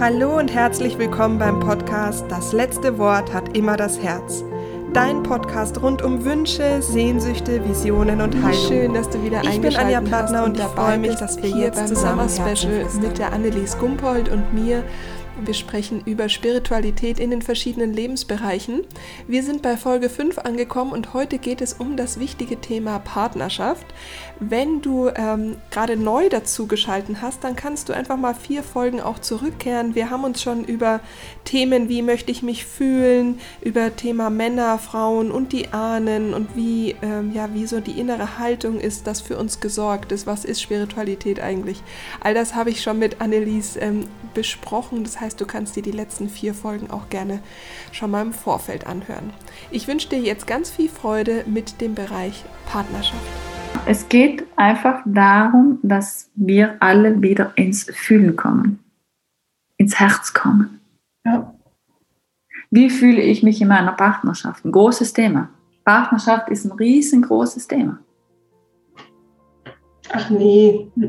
Hallo und herzlich willkommen beim Podcast Das letzte Wort hat immer das Herz. Dein Podcast rund um Wünsche, Sehnsüchte, Visionen und Heilung. Schön, dass du wieder Ich bin Anja Plattner und ich freue mich, dass wir jetzt zusammen Special mit der Annelies Gumpold und mir wir sprechen über Spiritualität in den verschiedenen Lebensbereichen. Wir sind bei Folge 5 angekommen und heute geht es um das wichtige Thema Partnerschaft. Wenn du ähm, gerade neu dazu geschalten hast, dann kannst du einfach mal vier Folgen auch zurückkehren. Wir haben uns schon über Themen wie möchte ich mich fühlen, über Thema Männer, Frauen und die Ahnen und wie, ähm, ja, wie so die innere Haltung ist, das für uns gesorgt ist. Was ist Spiritualität eigentlich? All das habe ich schon mit Annelies ähm, besprochen. Das heißt, du kannst dir die letzten vier Folgen auch gerne schon mal im Vorfeld anhören. Ich wünsche dir jetzt ganz viel Freude mit dem Bereich Partnerschaft. Es geht einfach darum, dass wir alle wieder ins Fühlen kommen, ins Herz kommen. Ja. Wie fühle ich mich in meiner Partnerschaft? Ein großes Thema. Partnerschaft ist ein riesengroßes Thema. Ach nee.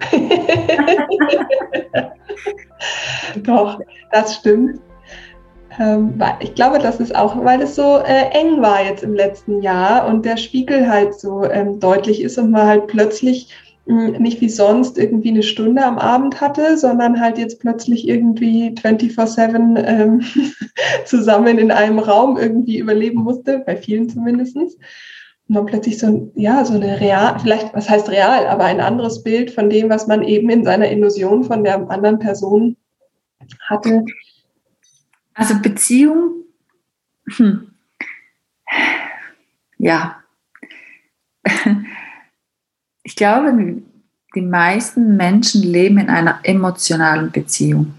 Doch, das stimmt. Ähm, ich glaube, das ist auch, weil es so äh, eng war jetzt im letzten Jahr und der Spiegel halt so ähm, deutlich ist und man halt plötzlich hm, nicht wie sonst irgendwie eine Stunde am Abend hatte, sondern halt jetzt plötzlich irgendwie 24-7 ähm, zusammen in einem Raum irgendwie überleben musste, bei vielen zumindestens und dann plötzlich so, ja, so eine real, vielleicht, was heißt real, aber ein anderes Bild von dem, was man eben in seiner Illusion von der anderen Person hatte. Also Beziehung, hm. ja. Ich glaube, die meisten Menschen leben in einer emotionalen Beziehung.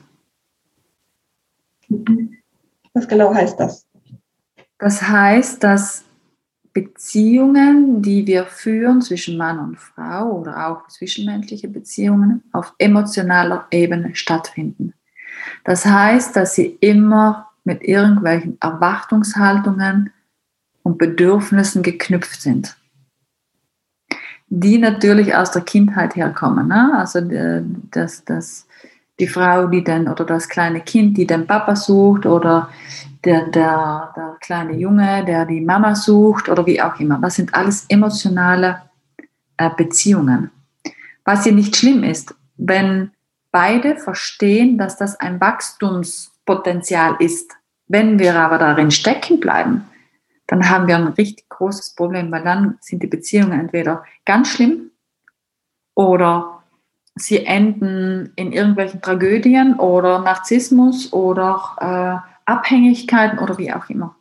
Was genau heißt das? Das heißt, dass Beziehungen, die wir führen zwischen Mann und Frau oder auch zwischenmenschliche Beziehungen auf emotionaler Ebene stattfinden. Das heißt, dass sie immer mit irgendwelchen Erwartungshaltungen und Bedürfnissen geknüpft sind, die natürlich aus der Kindheit herkommen. Ne? Also äh, das, das, die Frau, die dann oder das kleine Kind, die den Papa sucht oder der, der, der kleine Junge, der die Mama sucht oder wie auch immer. Das sind alles emotionale äh, Beziehungen. Was hier nicht schlimm ist, wenn beide verstehen, dass das ein Wachstumspotenzial ist. Wenn wir aber darin stecken bleiben, dann haben wir ein richtig großes Problem, weil dann sind die Beziehungen entweder ganz schlimm oder sie enden in irgendwelchen Tragödien oder Narzissmus oder äh, Abhängigkeiten oder wie auch immer.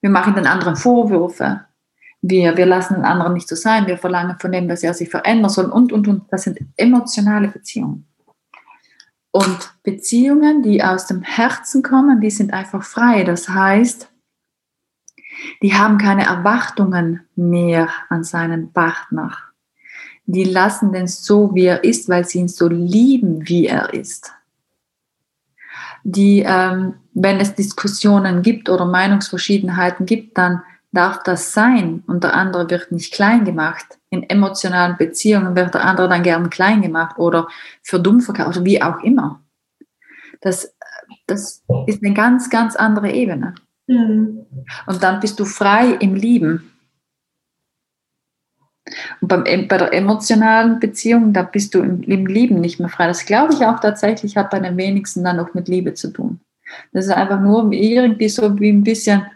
Wir machen den anderen Vorwürfe. Wir, wir lassen den anderen nicht so sein. Wir verlangen von dem, dass er sich verändern soll und, und, und. Das sind emotionale Beziehungen. Und Beziehungen, die aus dem Herzen kommen, die sind einfach frei. Das heißt, die haben keine Erwartungen mehr an seinen Partner. Die lassen den so, wie er ist, weil sie ihn so lieben, wie er ist die, ähm, wenn es Diskussionen gibt oder Meinungsverschiedenheiten gibt, dann darf das sein und der andere wird nicht klein gemacht. In emotionalen Beziehungen wird der andere dann gern klein gemacht oder für dumm verkauft oder wie auch immer. Das, das ist eine ganz, ganz andere Ebene. Mhm. Und dann bist du frei im Lieben. Und beim, bei der emotionalen Beziehung, da bist du im, im Lieben nicht mehr frei. Das glaube ich auch tatsächlich hat bei den wenigsten dann auch mit Liebe zu tun. Das ist einfach nur irgendwie so wie ein bisschen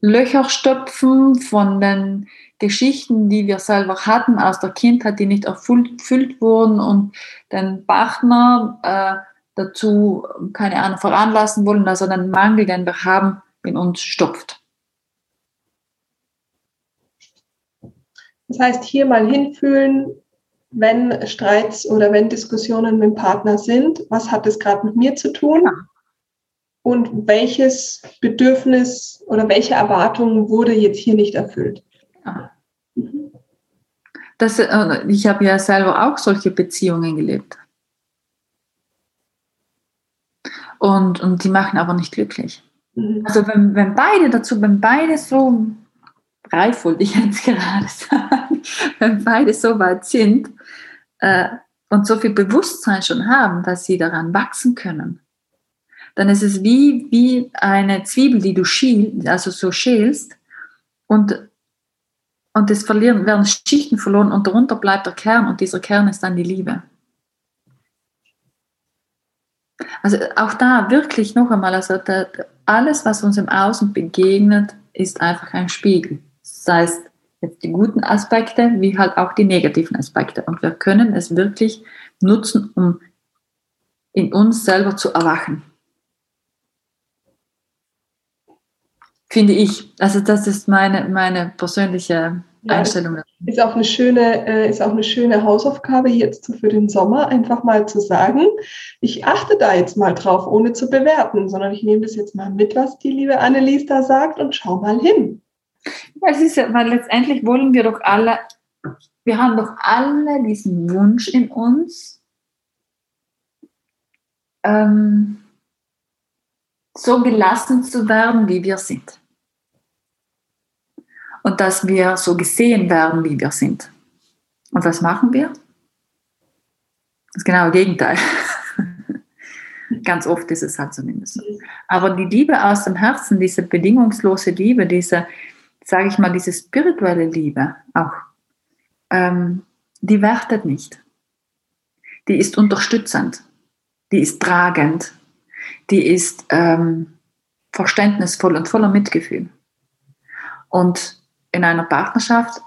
Löcher stopfen von den Geschichten, die wir selber hatten aus der Kindheit, die nicht erfüllt wurden und den Partner äh, dazu, keine Ahnung, veranlassen wollen, dass er den Mangel, den wir haben, in uns stopft. Das heißt, hier mal hinfühlen, wenn Streits oder wenn Diskussionen mit dem Partner sind, was hat das gerade mit mir zu tun? Und welches Bedürfnis oder welche Erwartung wurde jetzt hier nicht erfüllt? Ja. Das, äh, ich habe ja selber auch solche Beziehungen gelebt. Und, und die machen aber nicht glücklich. Mhm. Also wenn, wenn beide dazu, wenn beide so reif, wollte ich jetzt gerade sagen, wenn beide so weit sind, äh, und so viel Bewusstsein schon haben, dass sie daran wachsen können, dann ist es wie, wie eine Zwiebel, die du schiel, also so schälst und, und es verlieren, werden Schichten verloren und darunter bleibt der Kern und dieser Kern ist dann die Liebe. Also auch da wirklich noch einmal, also da, alles, was uns im Außen begegnet, ist einfach ein Spiegel. Das heißt, jetzt die guten Aspekte wie halt auch die negativen Aspekte. Und wir können es wirklich nutzen, um in uns selber zu erwachen. Finde ich. Also das ist meine, meine persönliche ja, Einstellung. Ist auch, eine schöne, äh, ist auch eine schöne Hausaufgabe jetzt für den Sommer, einfach mal zu sagen, ich achte da jetzt mal drauf, ohne zu bewerten, sondern ich nehme das jetzt mal mit, was die liebe Annelies da sagt und schau mal hin. Es ist ja, weil letztendlich wollen wir doch alle, wir haben doch alle diesen Wunsch in uns, ähm, so gelassen zu werden, wie wir sind. Und dass wir so gesehen werden, wie wir sind. Und was machen wir? Das genaue Gegenteil. Ganz oft ist es halt zumindest. Aber die Liebe aus dem Herzen, diese bedingungslose Liebe, diese, sage ich mal, diese spirituelle Liebe auch, ähm, die wertet nicht. Die ist unterstützend, die ist tragend, die ist ähm, verständnisvoll und voller Mitgefühl. Und in einer Partnerschaft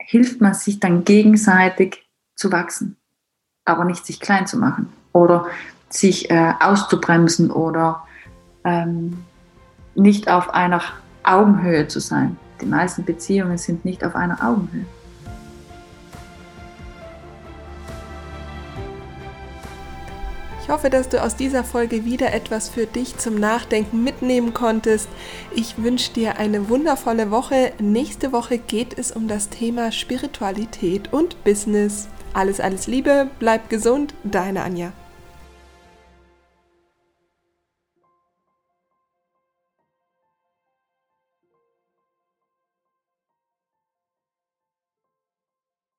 hilft man sich dann gegenseitig zu wachsen, aber nicht sich klein zu machen oder sich äh, auszubremsen oder ähm, nicht auf einer Augenhöhe zu sein. Die meisten Beziehungen sind nicht auf einer Augenhöhe. Ich hoffe, dass du aus dieser Folge wieder etwas für dich zum Nachdenken mitnehmen konntest. Ich wünsche dir eine wundervolle Woche. Nächste Woche geht es um das Thema Spiritualität und Business. Alles, alles Liebe, bleib gesund, deine Anja.